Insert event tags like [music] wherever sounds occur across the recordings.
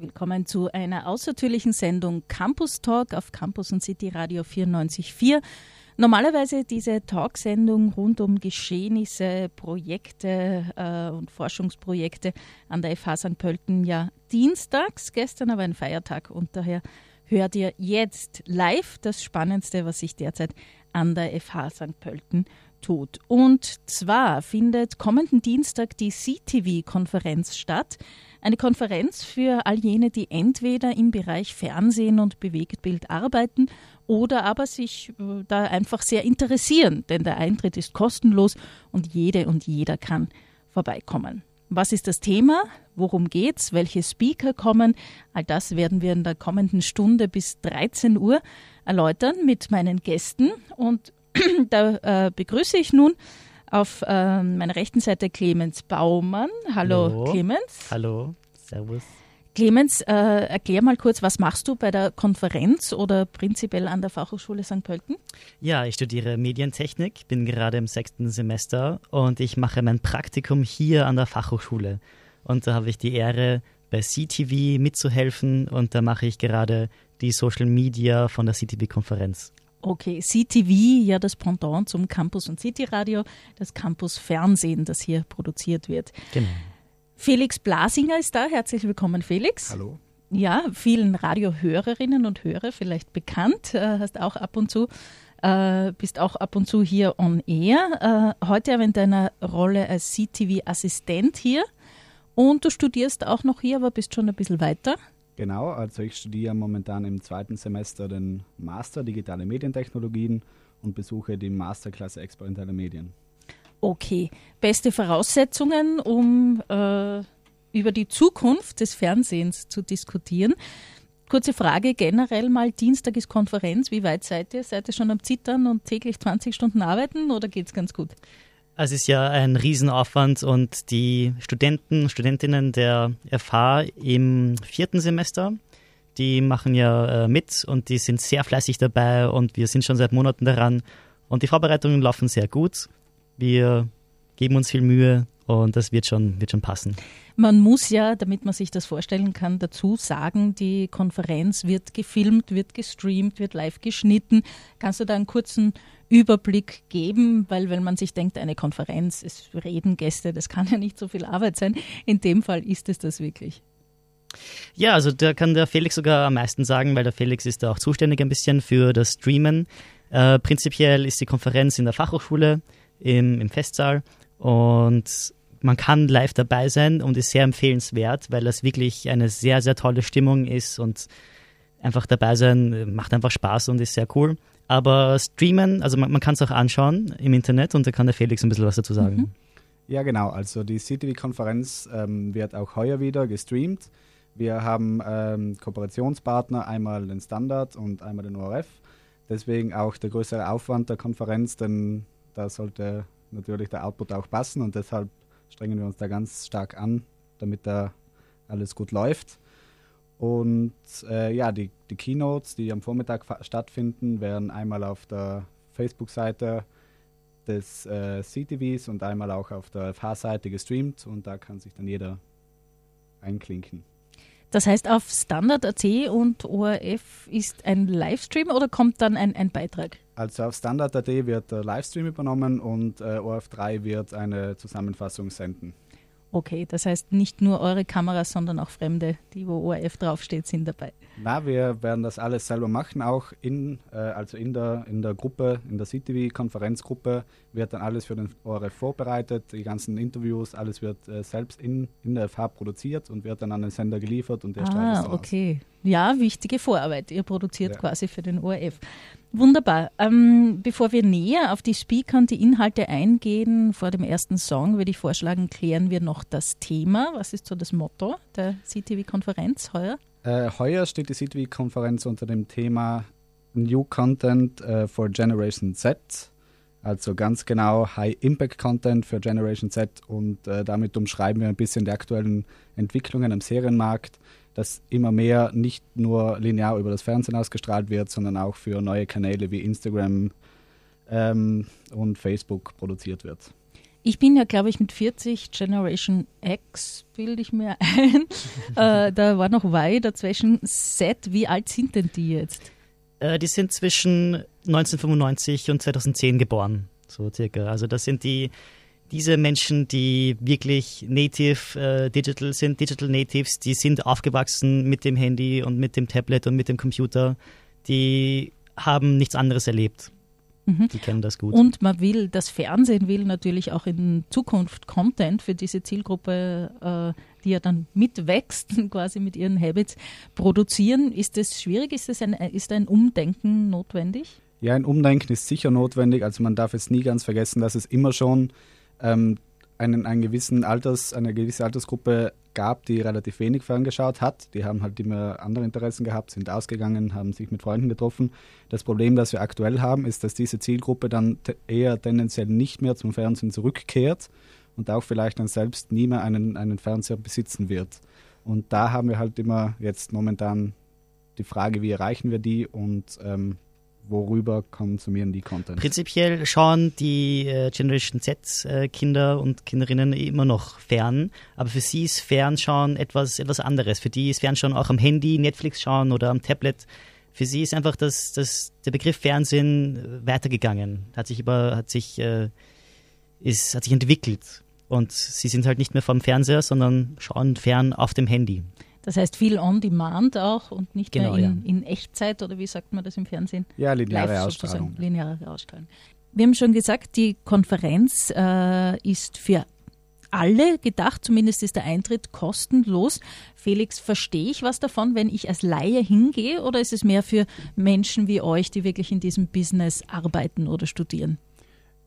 Willkommen zu einer außertürlichen Sendung Campus Talk auf Campus und City Radio 94.4. Normalerweise diese Talksendung rund um Geschehnisse, Projekte äh, und Forschungsprojekte an der FH St. Pölten ja dienstags, gestern aber ein Feiertag und daher hört ihr jetzt live das Spannendste, was sich derzeit an der FH St. Pölten tut. Und zwar findet kommenden Dienstag die CTV-Konferenz statt. Eine Konferenz für all jene, die entweder im Bereich Fernsehen und Bewegtbild arbeiten oder aber sich äh, da einfach sehr interessieren, denn der Eintritt ist kostenlos und jede und jeder kann vorbeikommen. Was ist das Thema? Worum geht's? Welche Speaker kommen? All das werden wir in der kommenden Stunde bis 13 Uhr erläutern mit meinen Gästen. Und [clears throat] da äh, begrüße ich nun auf äh, meiner rechten Seite Clemens Baumann. Hallo, Hallo. Clemens. Hallo, Servus. Clemens, äh, erklär mal kurz, was machst du bei der Konferenz oder prinzipiell an der Fachhochschule St. Pölten? Ja, ich studiere Medientechnik, bin gerade im sechsten Semester und ich mache mein Praktikum hier an der Fachhochschule. Und da habe ich die Ehre, bei CTV mitzuhelfen und da mache ich gerade die Social Media von der CTV-Konferenz. Okay, CTV, ja das Pendant zum Campus und City Radio, das Campus Fernsehen, das hier produziert wird. Genau. Felix Blasinger ist da. Herzlich willkommen, Felix. Hallo. Ja, vielen Radiohörerinnen und Hörer vielleicht bekannt, äh, hast auch ab und zu, äh, bist auch ab und zu hier on air. Äh, heute aber in deiner Rolle als CTV-Assistent hier und du studierst auch noch hier, aber bist schon ein bisschen weiter. Genau, also ich studiere momentan im zweiten Semester den Master Digitale Medientechnologien und besuche die Masterklasse Experimentelle Medien. Okay, beste Voraussetzungen, um äh, über die Zukunft des Fernsehens zu diskutieren. Kurze Frage generell mal, Dienstag ist Konferenz, wie weit seid ihr? Seid ihr schon am Zittern und täglich 20 Stunden arbeiten oder geht es ganz gut? Es ist ja ein Riesenaufwand und die Studenten, Studentinnen der FH im vierten Semester, die machen ja äh, mit und die sind sehr fleißig dabei und wir sind schon seit Monaten daran und die Vorbereitungen laufen sehr gut. Wir geben uns viel Mühe und das wird schon, wird schon passen. Man muss ja, damit man sich das vorstellen kann, dazu sagen, die Konferenz wird gefilmt, wird gestreamt, wird live geschnitten. Kannst du da einen kurzen Überblick geben, weil wenn man sich denkt, eine Konferenz, es reden Gäste, das kann ja nicht so viel Arbeit sein. In dem Fall ist es das wirklich. Ja, also da kann der Felix sogar am meisten sagen, weil der Felix ist da auch zuständig ein bisschen für das Streamen. Äh, prinzipiell ist die Konferenz in der Fachhochschule im, im Festsaal und man kann live dabei sein und ist sehr empfehlenswert, weil das wirklich eine sehr, sehr tolle Stimmung ist und einfach dabei sein macht einfach Spaß und ist sehr cool. Aber streamen, also man, man kann es auch anschauen im Internet und da kann der Felix ein bisschen was dazu sagen. Mhm. Ja, genau. Also die CTV-Konferenz ähm, wird auch heuer wieder gestreamt. Wir haben ähm, Kooperationspartner, einmal den Standard und einmal den ORF. Deswegen auch der größere Aufwand der Konferenz, denn da sollte natürlich der Output auch passen und deshalb strengen wir uns da ganz stark an, damit da alles gut läuft. Und äh, ja, die, die Keynotes, die am Vormittag stattfinden, werden einmal auf der Facebook-Seite des äh, CTVs und einmal auch auf der FH-Seite gestreamt und da kann sich dann jeder einklinken. Das heißt, auf Standard.at und ORF ist ein Livestream oder kommt dann ein, ein Beitrag? Also auf Standard.at wird der Livestream übernommen und äh, ORF3 wird eine Zusammenfassung senden. Okay, das heißt nicht nur eure Kameras, sondern auch Fremde, die wo ORF draufsteht, sind dabei. Na, wir werden das alles selber machen, auch in, äh, also in der, in der Gruppe, in der CTV-Konferenzgruppe wird dann alles für den ORF vorbereitet, die ganzen Interviews, alles wird äh, selbst in, in der FH produziert und wird dann an den Sender geliefert und der ah, okay. Ja, wichtige Vorarbeit. Ihr produziert ja. quasi für den ORF. Wunderbar. Ähm, bevor wir näher auf die Speaker und die Inhalte eingehen, vor dem ersten Song würde ich vorschlagen, klären wir noch das Thema. Was ist so das Motto der CTV-Konferenz heuer? Äh, heuer steht die CTV-Konferenz unter dem Thema New Content äh, for Generation Z. Also ganz genau High Impact Content für Generation Z und äh, damit umschreiben wir ein bisschen die aktuellen Entwicklungen am Serienmarkt dass immer mehr nicht nur linear über das Fernsehen ausgestrahlt wird, sondern auch für neue Kanäle wie Instagram ähm, und Facebook produziert wird. Ich bin ja, glaube ich, mit 40 Generation X, bilde ich mir ein. [laughs] äh, da war noch Y dazwischen. Z, wie alt sind denn die jetzt? Äh, die sind zwischen 1995 und 2010 geboren, so circa. Also das sind die diese Menschen, die wirklich native äh, digital sind, digital natives, die sind aufgewachsen mit dem Handy und mit dem Tablet und mit dem Computer, die haben nichts anderes erlebt. Mhm. Die kennen das gut. Und man will, das Fernsehen will natürlich auch in Zukunft Content für diese Zielgruppe, äh, die ja dann mitwächst, [laughs] quasi mit ihren Habits, produzieren. Ist das schwierig? Ist, das ein, ist ein Umdenken notwendig? Ja, ein Umdenken ist sicher notwendig. Also man darf jetzt nie ganz vergessen, dass es immer schon ähm, einen, einen gewissen Alters, eine gewisse Altersgruppe gab, die relativ wenig ferngeschaut hat. Die haben halt immer andere Interessen gehabt, sind ausgegangen, haben sich mit Freunden getroffen. Das Problem, das wir aktuell haben, ist, dass diese Zielgruppe dann eher tendenziell nicht mehr zum Fernsehen zurückkehrt und auch vielleicht dann selbst nie mehr einen, einen Fernseher besitzen wird. Und da haben wir halt immer jetzt momentan die Frage, wie erreichen wir die und ähm, worüber konsumieren die Content? Prinzipiell schauen die äh, Generation Z äh, Kinder und Kinderinnen immer noch fern, aber für sie ist Fernschauen etwas, etwas anderes. Für die ist Fernschauen auch am Handy, Netflix schauen oder am Tablet. Für sie ist einfach das, das, der Begriff Fernsehen äh, weitergegangen, hat sich über, hat sich, äh, ist, hat sich entwickelt. Und sie sind halt nicht mehr vom Fernseher, sondern schauen fern auf dem Handy. Das heißt viel on demand auch und nicht genau, mehr in, ja. in, Echtzeit oder wie sagt man das im Fernsehen? Ja, lineare Live, Ausstrahlung. Lineare Ausstrahlung. Wir haben schon gesagt, die Konferenz äh, ist für alle gedacht, zumindest ist der Eintritt kostenlos. Felix, verstehe ich was davon, wenn ich als Laie hingehe oder ist es mehr für Menschen wie euch, die wirklich in diesem Business arbeiten oder studieren?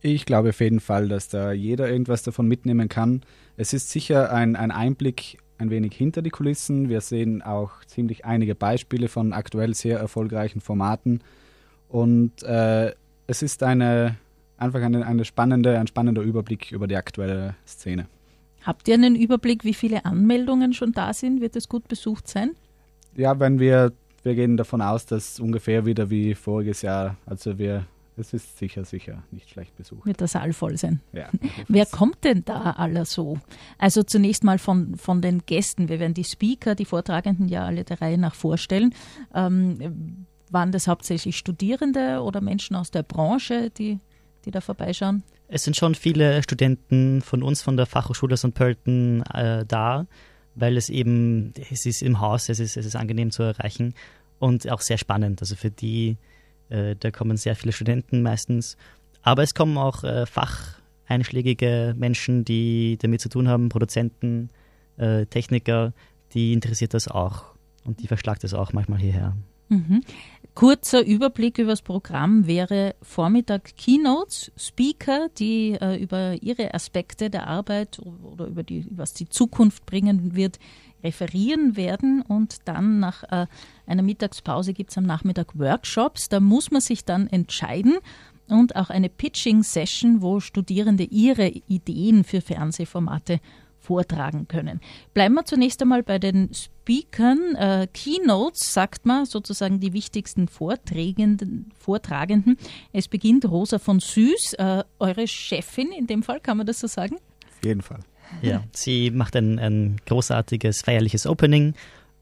Ich glaube auf jeden Fall, dass da jeder irgendwas davon mitnehmen kann. Es ist sicher ein, ein Einblick ein wenig hinter die Kulissen. Wir sehen auch ziemlich einige Beispiele von aktuell sehr erfolgreichen Formaten. Und äh, es ist eine, einfach eine, eine spannende, ein spannender Überblick über die aktuelle Szene. Habt ihr einen Überblick, wie viele Anmeldungen schon da sind? Wird es gut besucht sein? Ja, wenn wir, wir gehen davon aus, dass ungefähr wieder wie voriges Jahr, also wir es ist sicher, sicher nicht schlecht besucht. Wird der Saal voll sein. Ja, [laughs] Wer kommt denn da aller so? Also zunächst mal von, von den Gästen. Wir werden die Speaker, die Vortragenden ja alle der Reihe nach vorstellen. Ähm, waren das hauptsächlich Studierende oder Menschen aus der Branche, die, die da vorbeischauen? Es sind schon viele Studenten von uns, von der Fachhochschule St. Pölten äh, da, weil es eben, es ist im Haus, es ist, es ist angenehm zu erreichen und auch sehr spannend. Also für die, äh, da kommen sehr viele Studenten meistens. Aber es kommen auch äh, facheinschlägige Menschen, die damit zu tun haben, Produzenten, äh, Techniker, die interessiert das auch. Und die verschlagt das auch manchmal hierher. Mhm. Kurzer Überblick über das Programm wäre Vormittag Keynotes, Speaker, die äh, über ihre Aspekte der Arbeit oder über die, was die Zukunft bringen wird, referieren werden und dann nach äh, einer Mittagspause gibt es am Nachmittag Workshops. Da muss man sich dann entscheiden und auch eine Pitching-Session, wo Studierende ihre Ideen für Fernsehformate vortragen können. Bleiben wir zunächst einmal bei den Speakern. Äh, Keynotes sagt man sozusagen die wichtigsten Vortragenden. Vortragenden. Es beginnt Rosa von Süß, äh, eure Chefin in dem Fall, kann man das so sagen? Auf jeden Fall. Ja, [laughs] sie macht ein, ein großartiges, feierliches Opening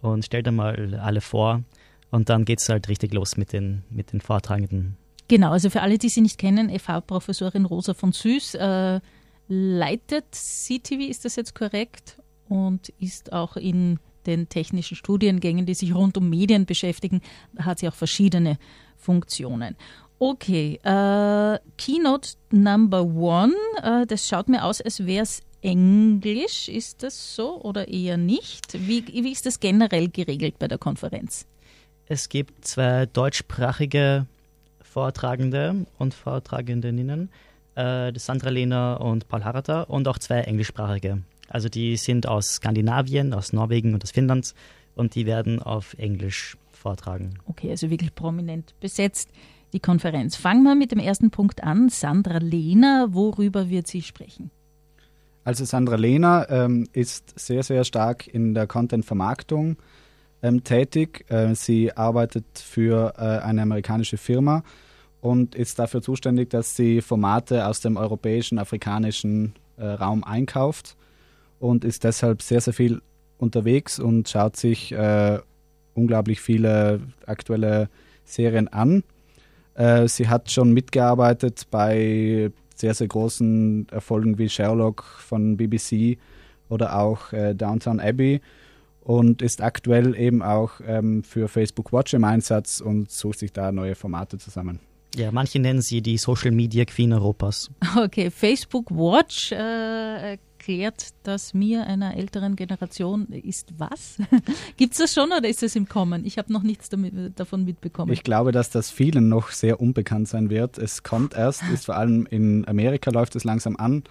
und stellt einmal alle vor. Und dann geht es halt richtig los mit den, mit den Vortragenden. Genau, also für alle, die sie nicht kennen, FH-Professorin Rosa von Süß äh, leitet CTV, ist das jetzt korrekt? Und ist auch in den technischen Studiengängen, die sich rund um Medien beschäftigen, hat sie auch verschiedene Funktionen. Okay, äh, Keynote Number One, äh, das schaut mir aus, als wäre es Englisch. Ist das so oder eher nicht? Wie, wie ist das generell geregelt bei der Konferenz? Es gibt zwei deutschsprachige Vortragende und Vortragendeninnen, äh, Sandra Lehner und Paul Harata, und auch zwei englischsprachige. Also die sind aus Skandinavien, aus Norwegen und aus Finnland und die werden auf Englisch vortragen. Okay, also wirklich prominent besetzt die Konferenz. Fangen wir mit dem ersten Punkt an. Sandra Lehner, worüber wird sie sprechen? Also Sandra Lehner ähm, ist sehr, sehr stark in der Content-Vermarktung ähm, tätig. Äh, sie arbeitet für äh, eine amerikanische Firma und ist dafür zuständig, dass sie Formate aus dem europäischen, afrikanischen äh, Raum einkauft und ist deshalb sehr, sehr viel unterwegs und schaut sich äh, unglaublich viele aktuelle Serien an. Äh, sie hat schon mitgearbeitet bei sehr, sehr großen Erfolgen wie Sherlock von BBC oder auch äh, Downtown Abbey und ist aktuell eben auch ähm, für Facebook Watch im Einsatz und sucht sich da neue Formate zusammen. Ja, manche nennen sie die Social Media Queen Europas. Okay, Facebook Watch äh, erklärt das mir einer älteren Generation ist was? [laughs] Gibt es das schon oder ist es im Kommen? Ich habe noch nichts damit, davon mitbekommen. Ich glaube, dass das vielen noch sehr unbekannt sein wird. Es kommt erst, ist vor allem in Amerika läuft es langsam an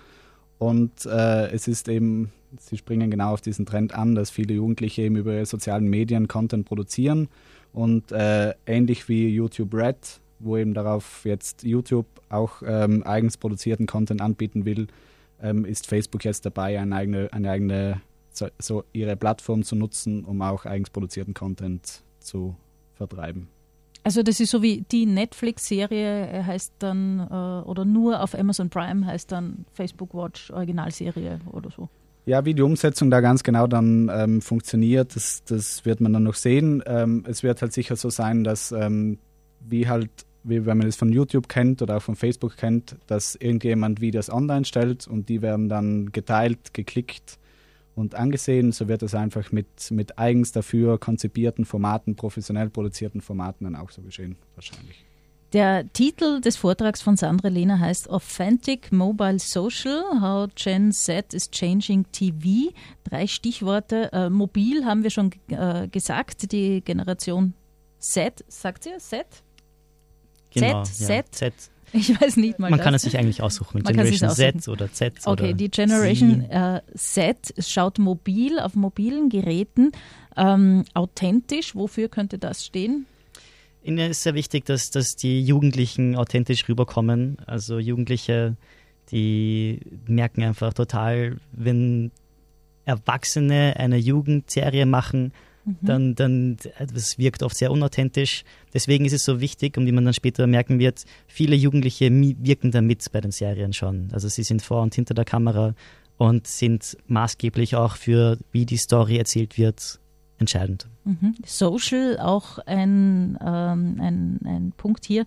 und äh, es ist eben, sie springen genau auf diesen Trend an, dass viele Jugendliche eben über sozialen Medien Content produzieren und äh, ähnlich wie YouTube Red, wo eben darauf jetzt YouTube auch ähm, eigens produzierten Content anbieten will, ähm, ist Facebook jetzt dabei, eine eigene, eine eigene so, ihre Plattform zu nutzen, um auch eigens produzierten Content zu vertreiben. Also das ist so wie die Netflix-Serie äh, heißt dann, äh, oder nur auf Amazon Prime heißt dann Facebook Watch Originalserie oder so. Ja, wie die Umsetzung da ganz genau dann ähm, funktioniert, das, das wird man dann noch sehen. Ähm, es wird halt sicher so sein, dass ähm, wie halt wie wenn man es von YouTube kennt oder auch von Facebook kennt, dass irgendjemand Videos online stellt und die werden dann geteilt, geklickt und angesehen. So wird es einfach mit, mit eigens dafür konzipierten Formaten, professionell produzierten Formaten dann auch so geschehen, wahrscheinlich. Der Titel des Vortrags von Sandra Lehner heißt Authentic Mobile Social, How Gen Z is Changing TV. Drei Stichworte. Äh, mobil haben wir schon äh, gesagt, die Generation Z, sagt ihr Z? Genau, Z, ja, Z. Z. Ich weiß nicht mal. Man das. kann es sich eigentlich aussuchen. Man Generation aussuchen. Z oder Z. Okay, oder die Generation äh, Z schaut mobil auf mobilen Geräten. Ähm, authentisch, wofür könnte das stehen? Ihnen ist sehr wichtig, dass, dass die Jugendlichen authentisch rüberkommen. Also Jugendliche, die merken einfach total, wenn Erwachsene eine Jugendserie machen, dann, dann das wirkt oft sehr unauthentisch. Deswegen ist es so wichtig und wie man dann später merken wird, viele Jugendliche wirken da mit bei den Serien schon. Also sie sind vor und hinter der Kamera und sind maßgeblich auch für, wie die Story erzählt wird, entscheidend. Mhm. Social, auch ein, ähm, ein, ein Punkt hier.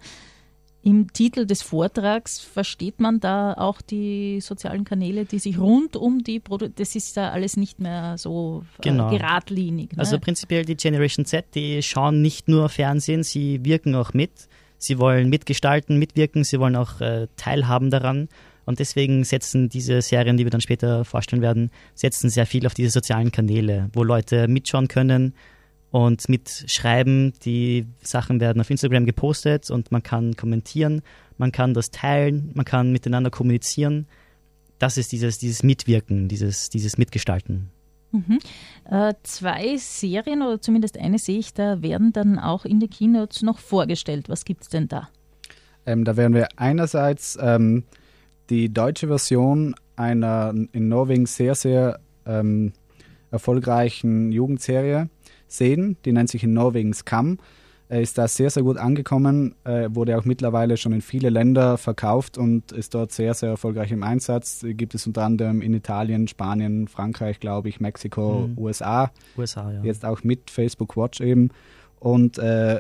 Im Titel des Vortrags versteht man da auch die sozialen Kanäle, die sich rund um die Produ das ist da alles nicht mehr so äh, Genau. geradlinig. Ne? Also prinzipiell die Generation Z, die schauen nicht nur Fernsehen, sie wirken auch mit. Sie wollen mitgestalten, mitwirken, sie wollen auch äh, teilhaben daran. Und deswegen setzen diese Serien, die wir dann später vorstellen werden, setzen sehr viel auf diese sozialen Kanäle, wo Leute mitschauen können und mitschreiben. Die Sachen werden auf Instagram gepostet und man kann kommentieren, man kann das teilen, man kann miteinander kommunizieren. Das ist dieses, dieses Mitwirken, dieses, dieses Mitgestalten. Mhm. Äh, zwei Serien oder zumindest eine sehe ich da, werden dann auch in den Keynotes noch vorgestellt. Was gibt es denn da? Ähm, da werden wir einerseits ähm, die deutsche Version einer in Norwegen sehr, sehr ähm, erfolgreichen Jugendserie sehen. Die nennt sich in Norwegen Skam. Äh, ist da sehr, sehr gut angekommen, wurde auch mittlerweile schon in viele Länder verkauft und ist dort sehr, sehr erfolgreich im Einsatz. Gibt es unter anderem in Italien, Spanien, Frankreich, glaube ich, Mexiko, Mhm. USA USA, ja. jetzt auch mit Facebook Watch eben. Und äh,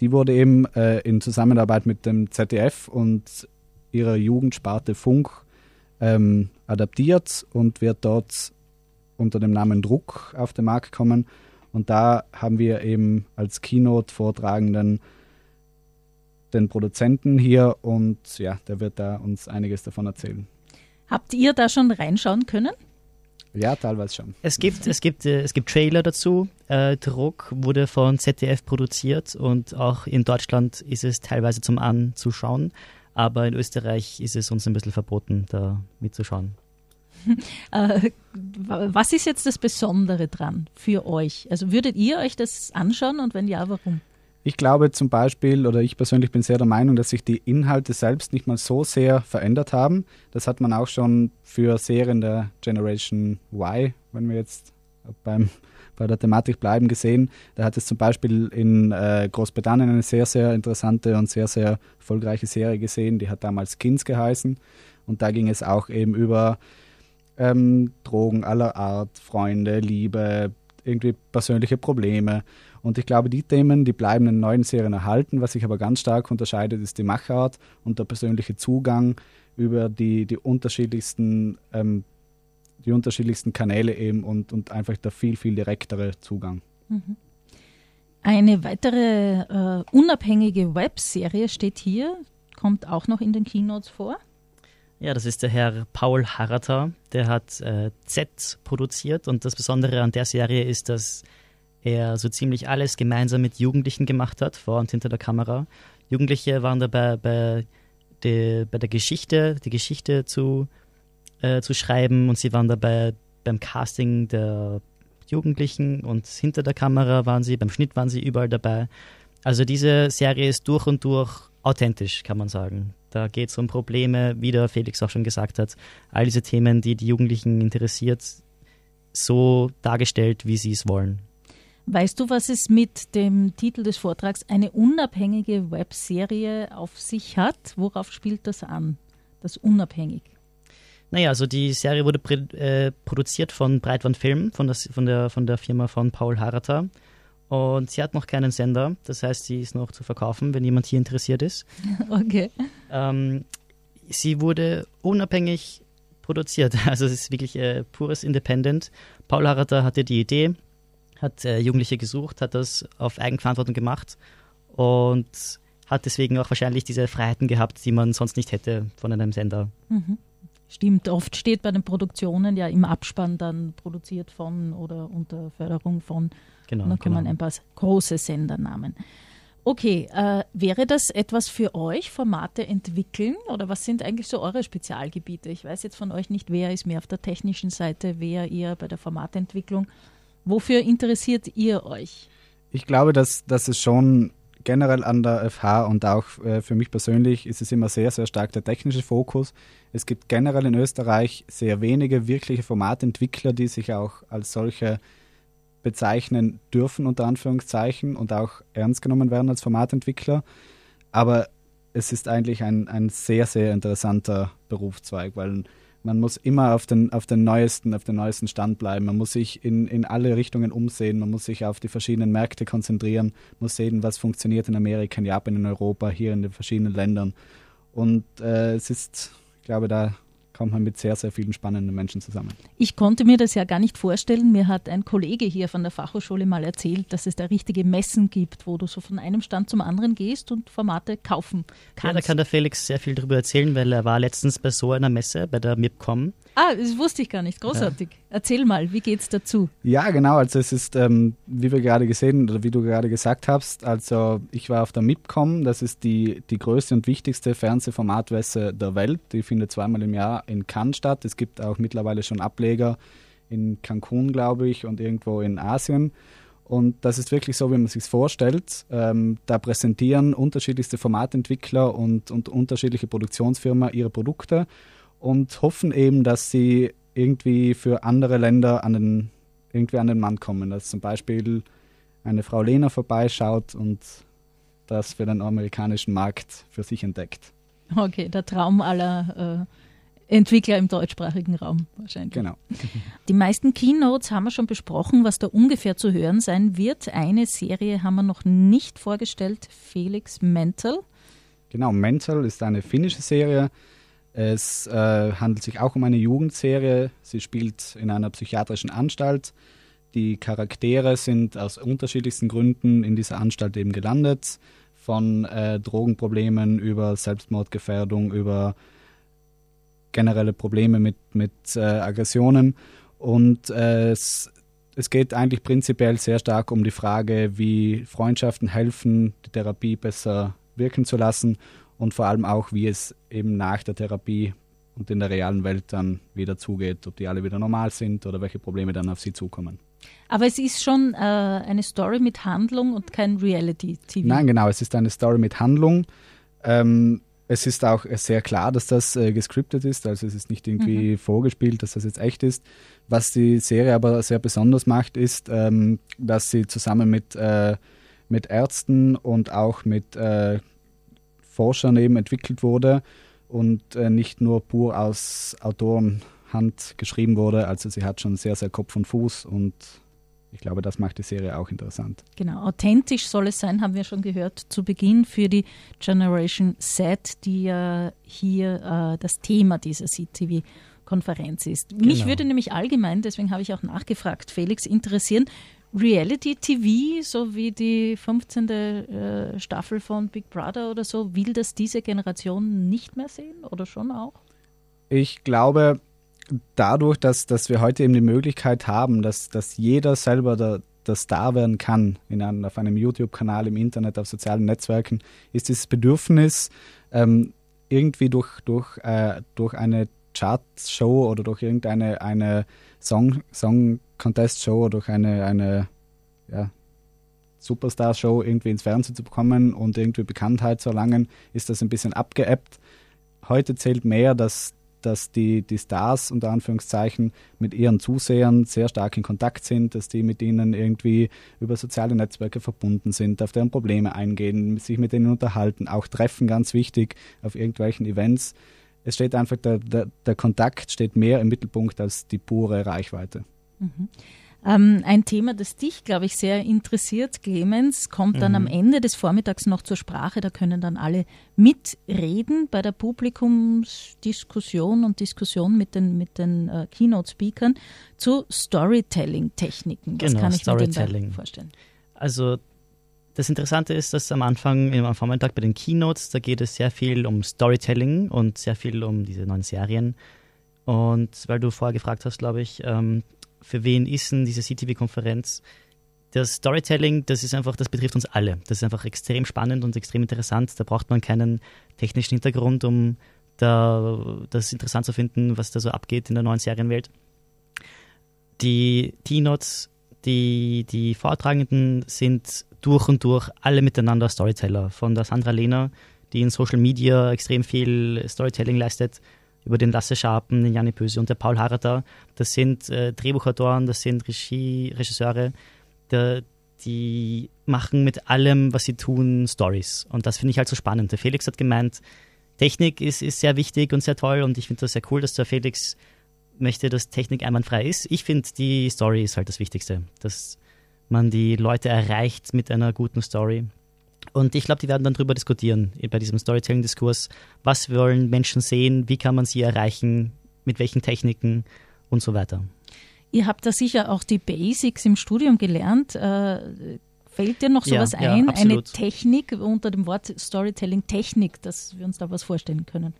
die wurde eben äh, in Zusammenarbeit mit dem ZDF und ihrer Jugendsparte Funk ähm, adaptiert und wird dort unter dem Namen Druck auf den Markt kommen. Und da haben wir eben als Keynote-Vortragenden den Produzenten hier und ja, der wird da uns einiges davon erzählen. Habt ihr da schon reinschauen können? Ja, teilweise schon. Es gibt, es gibt, äh, es gibt Trailer dazu. Äh, Druck wurde von ZDF produziert und auch in Deutschland ist es teilweise zum Anzuschauen. Aber in Österreich ist es uns ein bisschen verboten, da mitzuschauen. [laughs] Äh, was ist jetzt das Besondere dran für euch? Also würdet ihr euch das anschauen und wenn ja, warum? Ich glaube zum Beispiel, oder ich persönlich bin sehr der Meinung, dass sich die Inhalte selbst nicht mal so sehr verändert haben. Das hat man auch schon für Serien der Generation Y, wenn wir jetzt beim [laughs] bei der Thematik bleiben, gesehen. Da hat es zum Beispiel in äh, Großbritannien eine sehr, sehr interessante und sehr, sehr erfolgreiche Serie gesehen, die hat damals Skins geheißen. Und da ging es auch eben über ähm, Drogen aller Art, Freunde, Liebe, irgendwie persönliche Probleme. Und ich glaube, die Themen, die bleiben in neuen Serien erhalten. Was sich aber ganz stark unterscheidet, ist die Machart und der persönliche Zugang über die, die unterschiedlichsten ähm, die unterschiedlichsten Kanäle eben und, und einfach der viel, viel direktere Zugang. Mhm. Eine weitere äh, unabhängige Webserie steht hier, kommt auch noch in den Keynotes vor. Ja, das ist der Herr Paul Harrater, der hat äh, Z produziert und das Besondere an der Serie ist, dass er so ziemlich alles gemeinsam mit Jugendlichen gemacht hat, vor und hinter der Kamera. Jugendliche waren dabei bei, die, bei der Geschichte, die Geschichte zu, äh, zu schreiben und sie waren dabei beim Casting der Jugendlichen und hinter der Kamera waren sie, beim Schnitt waren sie überall dabei. Also diese Serie ist durch und durch authentisch, kann man sagen. Da geht es um Probleme, wie der Felix auch schon gesagt hat, all diese Themen, die die Jugendlichen interessiert, so dargestellt, wie sie es wollen. Weißt du, was es mit dem Titel des Vortrags eine unabhängige Webserie auf sich hat? Worauf spielt das an, das unabhängig? Naja, also die Serie wurde äh, produziert von Breitwand Film, von, das, von, der, von der Firma von Paul Harata. Und sie hat noch keinen Sender, das heißt, sie ist noch zu verkaufen, wenn jemand hier interessiert ist. [laughs] Okay. Ähm, sie wurde unabhängig produziert, [laughs] also es ist wirklich äh, pures Independent. Paul Harata hatte die Idee, hat äh, Jugendliche gesucht, hat das auf Eigenverantwortung gemacht und hat deswegen auch wahrscheinlich diese Freiheiten gehabt, die man sonst nicht hätte von einem Sender. Mhm. Stimmt, oft steht bei den Produktionen ja im Abspann dann produziert von oder unter Förderung von. Genau. Und dann kann genau. man ein paar große Sendernamen. Okay, äh, wäre das etwas für euch, Formate entwickeln? Oder was sind eigentlich so eure Spezialgebiete? Ich weiß jetzt von euch nicht, wer ist mehr auf der technischen Seite, wer eher bei der Formatentwicklung. Wofür interessiert ihr euch? Ich glaube, dass, dass es schon generell an der FH und auch äh, für mich persönlich ist es immer sehr, sehr stark der technische Fokus. Es gibt generell in Österreich sehr wenige wirkliche Formatentwickler, die sich auch als solche bezeichnen dürfen, unter Anführungszeichen, und auch ernst genommen werden als Formatentwickler. Aber es ist eigentlich ein, ein sehr, sehr interessanter Berufszweig, weil man muss immer auf den, auf den neuesten, auf den neuesten Stand bleiben. Man muss sich in, in alle Richtungen umsehen. Man muss sich auf die verschiedenen Märkte konzentrieren, muss sehen, was funktioniert in Amerika, in Japan, in Europa, hier in den verschiedenen Ländern. Und äh, es ist, ich glaube, da kommt man mit sehr, sehr vielen spannenden Menschen zusammen. Ich konnte mir das ja gar nicht vorstellen. Mir hat ein Kollege hier von der Fachhochschule mal erzählt, dass es da richtige Messen gibt, wo du so von einem Stand zum anderen gehst und Formate kaufen kannst. Ja, da kann der Felix sehr viel darüber erzählen, weil er war letztens bei so einer Messe, bei der MIPCOM. Ah, das wusste ich gar nicht. Großartig. Ja. Erzähl mal, wie geht's dazu? Ja, genau. Also es ist, ähm, wie wir gerade gesehen oder wie du gerade gesagt hast, also ich war auf der MIPCOM, das ist die, die größte und wichtigste Fernsehformatmesse der Welt. Die findet zweimal im Jahr in Cannes statt. Es gibt auch mittlerweile schon Ableger in Cancun, glaube ich, und irgendwo in Asien. Und das ist wirklich so, wie man sich vorstellt. Ähm, da präsentieren unterschiedlichste Formatentwickler und, und unterschiedliche Produktionsfirmen ihre Produkte und hoffen eben, dass sie irgendwie für andere Länder an den, irgendwie an den Mann kommen. Dass zum Beispiel eine Frau Lena vorbeischaut und das für den amerikanischen Markt für sich entdeckt. Okay, der Traum aller äh, Entwickler im deutschsprachigen Raum wahrscheinlich. Genau. [laughs] Die meisten Keynotes haben wir schon besprochen, was da ungefähr zu hören sein wird. Eine Serie haben wir noch nicht vorgestellt, Felix Mental. Genau, Mental ist eine finnische Serie, es äh, handelt sich auch um eine Jugendserie. Sie spielt in einer psychiatrischen Anstalt. Die Charaktere sind aus unterschiedlichsten Gründen in dieser Anstalt eben gelandet. Von äh, Drogenproblemen über Selbstmordgefährdung, über generelle Probleme mit, mit äh, Aggressionen. Und äh, es, es geht eigentlich prinzipiell sehr stark um die Frage, wie Freundschaften helfen, die Therapie besser wirken zu lassen und vor allem auch, wie es eben nach der Therapie und in der realen Welt dann wieder zugeht, ob die alle wieder normal sind oder welche Probleme dann auf sie zukommen. Aber es ist schon äh, eine Story mit Handlung und kein Reality-TV. Nein, genau, es ist eine Story mit Handlung. Ähm, es ist auch sehr klar, dass das äh, gescriptet ist, also es ist nicht irgendwie mhm. vorgespielt, dass das jetzt echt ist. Was die Serie aber sehr besonders macht, ist, ähm, dass sie zusammen mit, äh, mit Ärzten und auch mit äh, Forschern eben entwickelt wurde und äh, nicht nur pur aus Autorenhand geschrieben wurde. Also sie hat schon sehr, sehr Kopf und Fuß und ich glaube, das macht die Serie auch interessant. Genau, authentisch soll es sein, haben wir schon gehört zu Beginn für die Generation Z, die ja hier äh, das Thema dieser CTV-Konferenz ist. Genau. Mich würde nämlich allgemein, deswegen habe ich auch nachgefragt, Felix, interessieren, Reality TV, so wie die 15. Äh, Staffel von Big Brother oder so, will das diese Generation nicht mehr sehen oder schon auch? Ich glaube, dadurch, dass, dass wir heute eben die Möglichkeit haben, dass, dass jeder selber der, der Star werden kann, in einem, auf einem YouTube-Kanal, im Internet, auf sozialen Netzwerken, ist dieses Bedürfnis, ähm, irgendwie durch, durch, äh, durch eine Chartshow oder durch irgendeine eine Song, Song Contest Show oder durch eine, eine ja, Superstar Show irgendwie ins Fernsehen zu bekommen und irgendwie Bekanntheit zu erlangen, ist das ein bisschen abgeebbt. Heute zählt mehr, dass, dass die, die Stars unter Anführungszeichen mit ihren Zusehern sehr stark in Kontakt sind, dass die mit ihnen irgendwie über soziale Netzwerke verbunden sind, auf deren Probleme eingehen, sich mit ihnen unterhalten, auch treffen, ganz wichtig, auf irgendwelchen Events. Es steht einfach, der, der, der Kontakt steht mehr im Mittelpunkt als die pure Reichweite. Mhm. Ähm, ein Thema, das dich, glaube ich, sehr interessiert, Clemens, kommt dann mhm. am Ende des Vormittags noch zur Sprache. Da können dann alle mitreden bei der Publikumsdiskussion und Diskussion mit den, mit den äh, Keynote-Speakern zu Storytelling-Techniken. Was genau, kann ich Storytelling. mir da vorstellen? Also das Interessante ist, dass am Anfang, am Vormittag bei den Keynotes, da geht es sehr viel um Storytelling und sehr viel um diese neuen Serien. Und weil du vorher gefragt hast, glaube ich, ähm, für wen ist denn diese CTV-Konferenz? Das Storytelling, das ist einfach, das betrifft uns alle. Das ist einfach extrem spannend und extrem interessant. Da braucht man keinen technischen Hintergrund, um da das interessant zu finden, was da so abgeht in der neuen Serienwelt. Die Keynotes, die, die Vortragenden sind durch und durch alle miteinander Storyteller. Von der Sandra Lehner, die in Social Media extrem viel Storytelling leistet, über den Lasse Scharpen, den Janni Böse und der Paul Harrater. Das sind äh, Drehbuchautoren, das sind Regie, Regisseure, der, die machen mit allem, was sie tun, Stories. Und das finde ich halt so spannend. Der Felix hat gemeint, Technik ist, ist sehr wichtig und sehr toll und ich finde das sehr cool, dass der Felix möchte, dass Technik einwandfrei ist. Ich finde, die Story ist halt das Wichtigste, dass man die Leute erreicht mit einer guten Story. Und ich glaube, die werden dann darüber diskutieren bei diesem Storytelling-Diskurs. Was wollen Menschen sehen? Wie kann man sie erreichen? Mit welchen Techniken? Und so weiter. Ihr habt da sicher auch die Basics im Studium gelernt. Äh, fällt dir noch sowas ja, ein? Ja, Eine Technik unter dem Wort Storytelling-Technik, dass wir uns da was vorstellen können?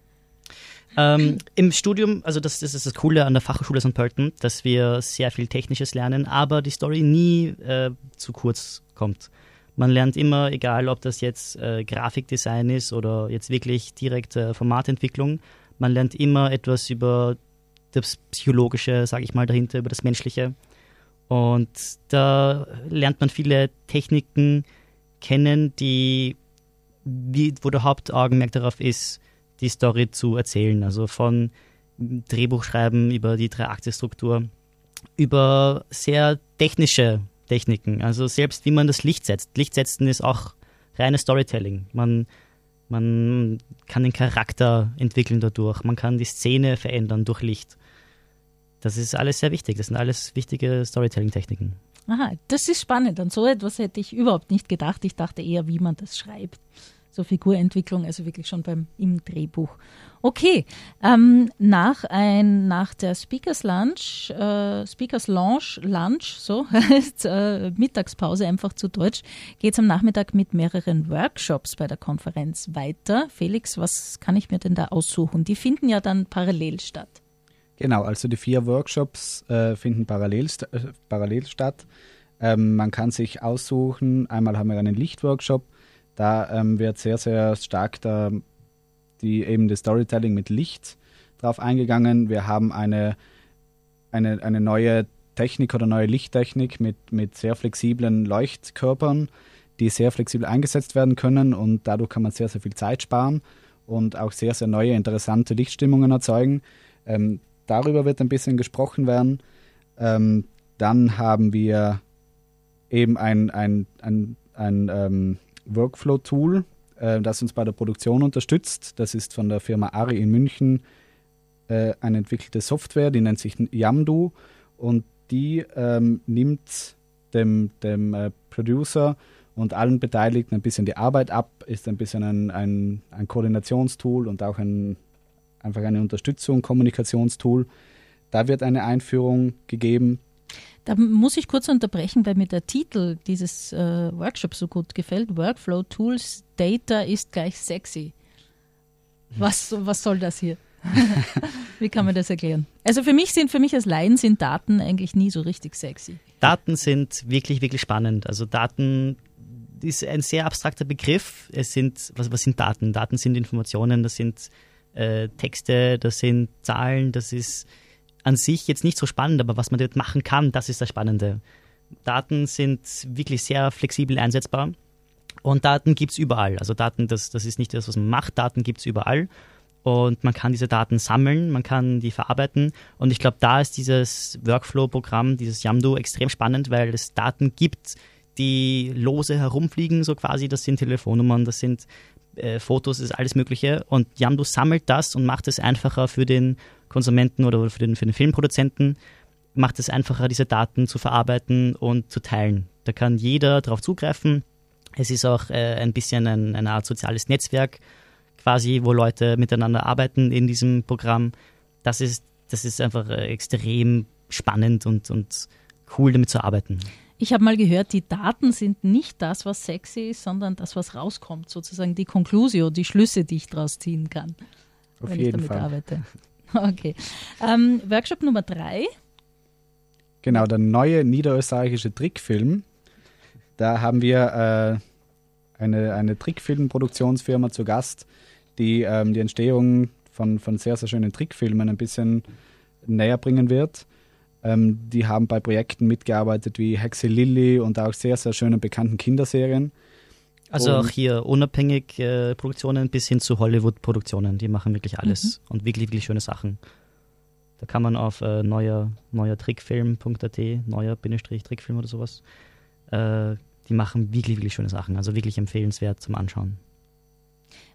Ähm, Im Studium, also das, das, ist das Coole an der Fachhochschule St. Pölten, dass wir sehr viel Technisches lernen, aber die Story nie äh, zu kurz kommt. Man lernt immer, egal ob das jetzt äh, Grafikdesign ist oder jetzt wirklich direkt äh, Formatentwicklung, man lernt immer etwas über das Psychologische, sage ich mal, dahinter, über das Menschliche. Und da lernt man viele Techniken kennen, die, wie, wo der Hauptaugenmerk darauf ist, die Story zu erzählen. Also von Drehbuchschreiben über die Drei-Akte-Struktur, über sehr technische Techniken. Also selbst wie man das Licht setzt. Licht setzen ist auch reines Storytelling. Man, man kann den Charakter entwickeln dadurch. Man kann die Szene verändern durch Licht. Das ist alles sehr wichtig. Das sind alles wichtige Storytelling-Techniken. Aha, das ist spannend. An so etwas hätte ich überhaupt nicht gedacht. Ich dachte eher, wie man das schreibt so Figurentwicklung, also wirklich schon beim im Drehbuch. Okay, ähm, nach, ein, nach der Speakers Lunch, äh, Speakers Launch, Lunch, so [laughs] heißt äh, Mittagspause einfach zu Deutsch, geht es am Nachmittag mit mehreren Workshops bei der Konferenz weiter. Felix, was kann ich mir denn da aussuchen? Die finden ja dann parallel statt. Genau, also die vier Workshops äh, finden parallel, äh, parallel statt. Ähm, man kann sich aussuchen, einmal haben wir einen Lichtworkshop, da ähm, wird sehr, sehr stark da die, eben das Storytelling mit Licht drauf eingegangen. Wir haben eine, eine, eine neue Technik oder neue Lichttechnik mit, mit sehr flexiblen Leuchtkörpern, die sehr flexibel eingesetzt werden können und dadurch kann man sehr, sehr viel Zeit sparen. und auch sehr, sehr neue, interessante Lichtstimmungen erzeugen. Ähm, darüber wird ein bisschen gesprochen werden. Ähm, dann haben wir eben ein, ein, ein, ein ähm, Workflow-Tool, äh, das uns bei der Produktion unterstützt. Das ist von der Firma Ari in München äh, eine entwickelte Software, die nennt sich Yamdu und die ähm, nimmt dem, dem äh, Producer und allen Beteiligten ein bisschen die Arbeit ab, ist ein bisschen ein, ein, ein Koordinationstool und auch ein, einfach eine Unterstützung, Kommunikationstool. Da wird eine Einführung gegeben. Da muss ich kurz unterbrechen, weil mir der Titel dieses äh, Workshops so gut gefällt. Workflow Tools Data ist gleich sexy. Was, was soll das hier? [laughs] Wie kann man das erklären? Also für mich sind, für mich als Laien sind Daten eigentlich nie so richtig sexy. Daten sind wirklich, wirklich spannend. Also Daten ist ein sehr abstrakter Begriff. Es sind, was, was sind Daten? Daten sind Informationen, das sind äh, Texte, das sind Zahlen, das ist an sich jetzt nicht so spannend, aber was man dort machen kann, das ist das Spannende. Daten sind wirklich sehr flexibel einsetzbar. Und Daten gibt es überall. Also Daten, das, das ist nicht das, was man macht, Daten gibt es überall. Und man kann diese Daten sammeln, man kann die verarbeiten. Und ich glaube, da ist dieses Workflow-Programm, dieses Yamdo extrem spannend, weil es Daten gibt, die lose herumfliegen, so quasi, das sind Telefonnummern, das sind äh, Fotos, das ist alles Mögliche. Und Yamdo sammelt das und macht es einfacher für den Konsumenten oder für den, für den Filmproduzenten, macht es einfacher, diese Daten zu verarbeiten und zu teilen. Da kann jeder darauf zugreifen. Es ist auch äh, ein bisschen ein, eine Art soziales Netzwerk, quasi, wo Leute miteinander arbeiten in diesem Programm. Das ist, das ist einfach äh, extrem spannend und, und cool, damit zu arbeiten. Ich habe mal gehört, die Daten sind nicht das, was sexy ist, sondern das, was rauskommt, sozusagen die Conclusio, die Schlüsse, die ich daraus ziehen kann, Auf wenn jeden ich damit Fall. arbeite. [laughs] Okay. Ähm, Workshop Nummer drei. Genau, der neue niederösterreichische Trickfilm. Da haben wir äh, eine, eine Trickfilmproduktionsfirma zu Gast, die ähm, die Entstehung von, von sehr, sehr schönen Trickfilmen ein bisschen näher bringen wird. Ähm, die haben bei Projekten mitgearbeitet wie Hexe Lilly und auch sehr, sehr schönen bekannten Kinderserien. Also auch hier unabhängig äh, Produktionen bis hin zu Hollywood-Produktionen, die machen wirklich alles und wirklich, wirklich schöne Sachen. Da kann man auf äh, neuer, neuertrickfilm.at, neuer-trickfilm oder sowas, äh, die machen wirklich, wirklich schöne Sachen. Also wirklich empfehlenswert zum Anschauen.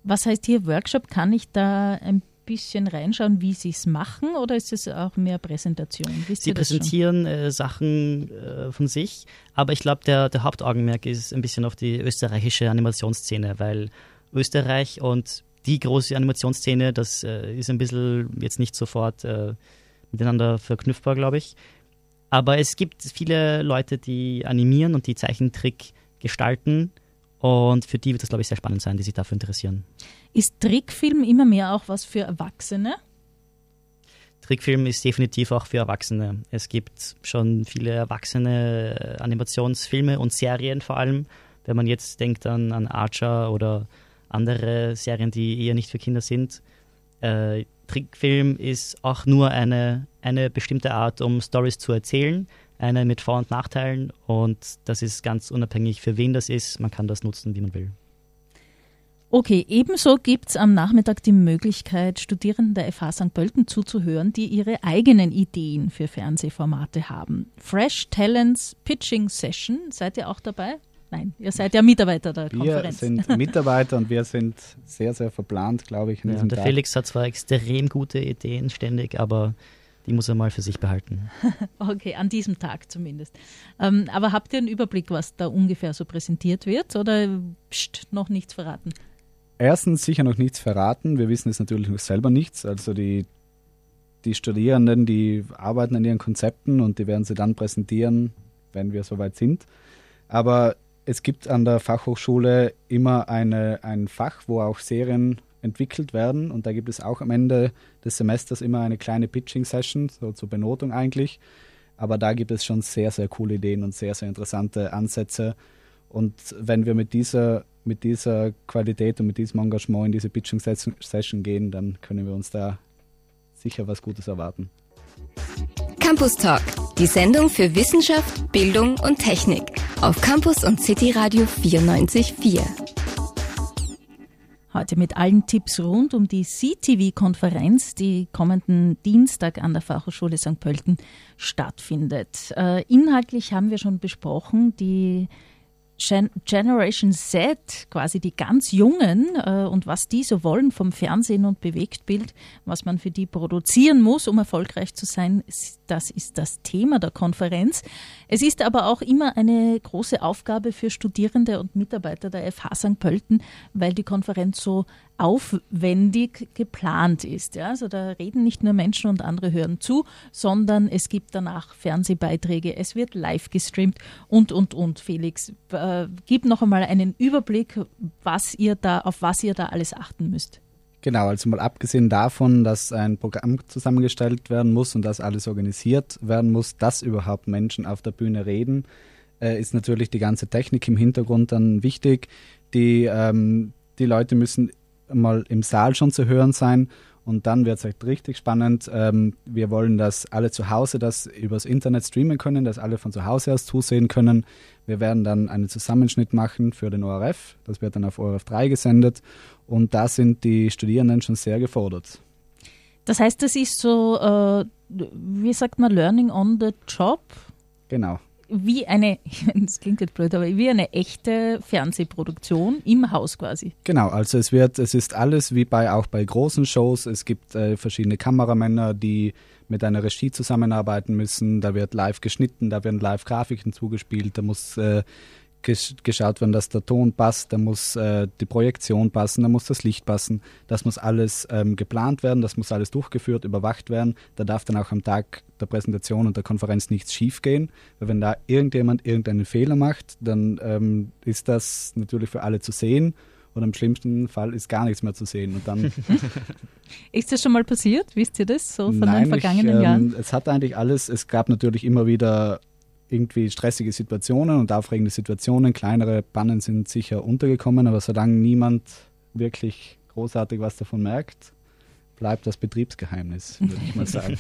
Was heißt hier Workshop? Kann ich da ein bisschen reinschauen, wie sie es machen oder ist es auch mehr Präsentation? Wisst Sie präsentieren äh, Sachen äh, von sich, aber ich glaube, der, der Hauptaugenmerk ist ein bisschen auf die österreichische Animationsszene, weil Österreich und die große Animationsszene, das äh, ist ein bisschen jetzt nicht sofort äh, miteinander verknüpfbar, glaube ich. Aber es gibt viele Leute, die animieren und die Zeichentrick gestalten und für die wird das, glaube ich, sehr spannend sein, die sich dafür interessieren. Ist Trickfilm immer mehr auch was für Erwachsene? Trickfilm ist definitiv auch für Erwachsene. Es gibt schon viele erwachsene äh, Animationsfilme und Serien vor allem. Wenn man jetzt denkt an, an Archer oder andere Serien, die eher nicht für Kinder sind. Äh, Trickfilm ist auch nur eine, eine bestimmte Art, um Stories zu erzählen. Eine mit Vor- und Nachteilen. Und das ist ganz unabhängig, für wen das ist. Man kann das nutzen, wie man will. Okay, ebenso gibt es am Nachmittag die Möglichkeit, Studierenden der FH St. Pölten zuzuhören, die ihre eigenen Ideen für Fernsehformate haben. Fresh Talents Pitching Session, seid ihr auch dabei? Nein, ihr seid ja Mitarbeiter der Wir Konferenz. sind [laughs] Mitarbeiter und wir sind sehr, sehr verplant, glaube ich, an Ja, diesem der Tag. Felix hat zwar extrem gute Ideen ständig, aber die muss er mal für sich behalten. [laughs] Okay, an diesem Tag zumindest. Ähm, aber habt ihr einen Überblick, was da ungefähr so präsentiert wird oder pst, noch nichts verraten? Erstens sicher noch nichts verraten. Wir wissen es natürlich noch selber nichts. Also die, die Studierenden, die arbeiten an ihren Konzepten und die werden sie dann präsentieren, wenn wir soweit sind. Aber es gibt an der Fachhochschule immer eine, ein Fach, wo auch Serien entwickelt werden und da gibt es auch am Ende des Semesters immer eine kleine Pitching-Session, so zur Benotung eigentlich. Aber da gibt es schon sehr, sehr coole Ideen und sehr, sehr interessante Ansätze. Und wenn wir mit dieser, mit dieser Qualität und mit diesem Engagement in diese Pitching-Session gehen, dann können wir uns da sicher was Gutes erwarten. Campus Talk, die Sendung für Wissenschaft, Bildung und Technik auf Campus und City Radio 94.4. Heute mit allen Tipps rund um die CTV-Konferenz, die kommenden Dienstag an der Fachhochschule St. Pölten stattfindet. Äh, inhaltlich haben wir schon besprochen, die Gen Generation Z, quasi die ganz Jungen äh, und was die so wollen vom Fernsehen und Bewegtbild, was man für die produzieren muss, um erfolgreich zu sein, das ist das Thema der Konferenz. Es ist aber auch immer eine große Aufgabe für Studierende und Mitarbeiter der FH St. Pölten, weil die Konferenz so aufwendig geplant ist. Ja, also da reden nicht nur Menschen und andere hören zu, sondern es gibt danach Fernsehbeiträge, es wird live gestreamt und, und, und. Felix, äh, gib noch einmal einen Überblick, was ihr da, auf was ihr da alles achten müsst. Genau, also mal abgesehen davon, dass ein Programm zusammengestellt werden muss und dass alles organisiert werden muss, dass überhaupt Menschen auf der Bühne reden, äh, ist natürlich die ganze Technik im Hintergrund dann wichtig. Die, ähm, die Leute müssen mal im Saal schon zu hören sein. Und dann wird es halt richtig spannend. Ähm, wir wollen, dass alle zu Hause das übers Internet streamen können, dass alle von zu Hause aus zusehen können. Wir werden dann einen Zusammenschnitt machen für den ORF. Das wird dann auf ORF 3 gesendet. Und da sind die Studierenden schon sehr gefordert. Das heißt, das ist so, äh, wie sagt man, Learning on the Job? Genau wie eine, [laughs] das klingt jetzt blöd, aber wie eine echte Fernsehproduktion im Haus quasi. Genau, also es wird, es ist alles wie bei auch bei großen Shows. Es gibt äh, verschiedene Kameramänner, die mit einer Regie zusammenarbeiten müssen. Da wird live geschnitten, da werden live Grafiken zugespielt, da muss äh, geschaut werden, dass der Ton passt, da muss äh, die Projektion passen, da muss das Licht passen. Das muss alles ähm, geplant werden, das muss alles durchgeführt, überwacht werden. Da darf dann auch am Tag der Präsentation und der Konferenz nichts schiefgehen, weil wenn da irgendjemand irgendeinen Fehler macht, dann ähm, ist das natürlich für alle zu sehen und im schlimmsten Fall ist gar nichts mehr zu sehen. Und dann [laughs] ist das schon mal passiert? Wisst ihr das so von Nein, den vergangenen ich, ähm, Jahren? Es hat eigentlich alles, es gab natürlich immer wieder irgendwie stressige Situationen und aufregende Situationen. Kleinere Bannen sind sicher untergekommen, aber solange niemand wirklich großartig was davon merkt, bleibt das Betriebsgeheimnis, würde ich mal sagen.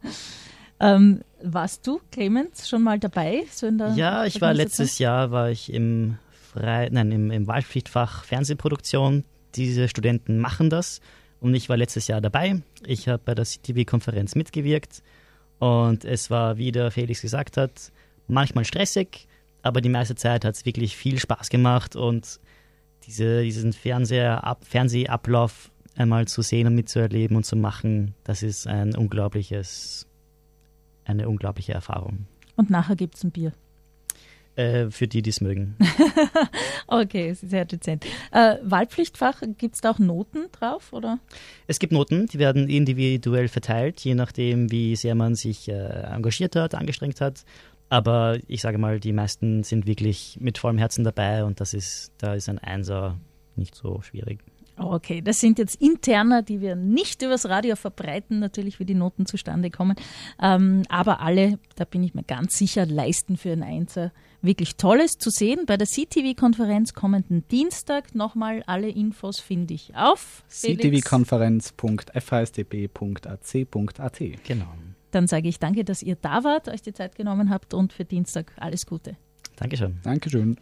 [laughs] ähm, warst du, Clemens, schon mal dabei? So ja, ich war letztes Jahr war ich im, Frei, nein, im, im Wahlpflichtfach Fernsehproduktion. Diese Studenten machen das und ich war letztes Jahr dabei. Ich habe bei der CTV-Konferenz mitgewirkt und es war, wie der Felix gesagt hat, manchmal stressig, aber die meiste Zeit hat es wirklich viel Spaß gemacht und diese, diesen Fernseher, Fernsehablauf einmal zu sehen und mitzuerleben und zu machen, das ist ein unglaubliches, eine unglaubliche Erfahrung. Und nachher gibt es ein Bier. Äh, für die, die [laughs] es mögen. okay, sehr dezent. Äh, Wahlpflichtfach, gibt es da auch Noten drauf? Oder? Es gibt Noten, die werden individuell verteilt, je nachdem, wie sehr man sich äh, engagiert hat, angestrengt hat. Aber ich sage mal, die meisten sind wirklich mit vollem Herzen dabei und das ist, da ist ein Einser nicht so schwierig. Okay, das sind jetzt Interner, die wir nicht übers Radio verbreiten, natürlich, wie die Noten zustande kommen. Ähm, aber alle, da bin ich mir ganz sicher, leisten für ein Einser wirklich Tolles zu sehen. Bei der CTV-Konferenz kommenden Dienstag nochmal alle Infos finde ich auf ctvkonferenz.fhsdb.ac.at. Genau. Dann sage ich danke, dass ihr da wart, euch die Zeit genommen habt und für Dienstag alles Gute. Dankeschön. Dankeschön.